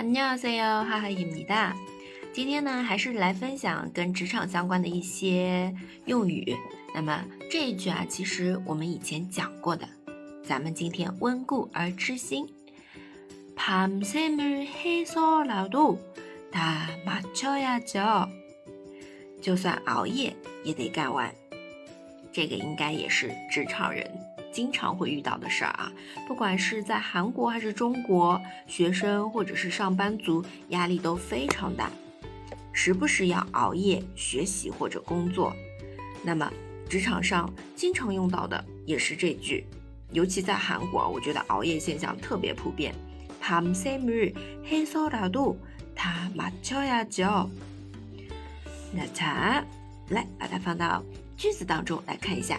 안녕하세요，哈哈입니다。今天呢，还是来分享跟职场相关的一些用语。那么这一句啊，其实我们以前讲过的，咱们今天温故而知新。밤샘을해서라도다맞춰야 죠。 就算熬夜也得干完。这个应该也是职场人。 经常会遇到的事儿啊，不管是在韩国还是中国，学生或者是上班族，压力都非常大，时不时要熬夜学习或者工作。那么职场上经常用到的也是这句，尤其在韩国，我觉得熬夜现象特别普遍。밤샘을해서라도다맞춰야 죠。 那它来把它放到句子当中来看一下。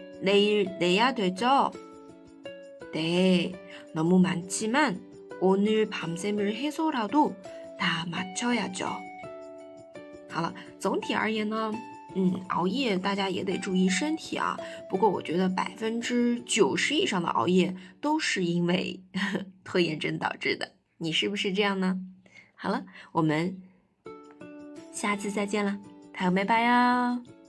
내일 내야 되죠? 네, 너무 많지만 오늘 밤샘을 해서라도 다 맞춰야죠. 好了，总体而言呢，嗯，熬夜大家也得注意身体啊。不过我觉得百分之九十以上的熬夜都是因为呵呵拖延症导致的。你是不是这样呢？好了，我们下次再见了，朋友们拜拜哟。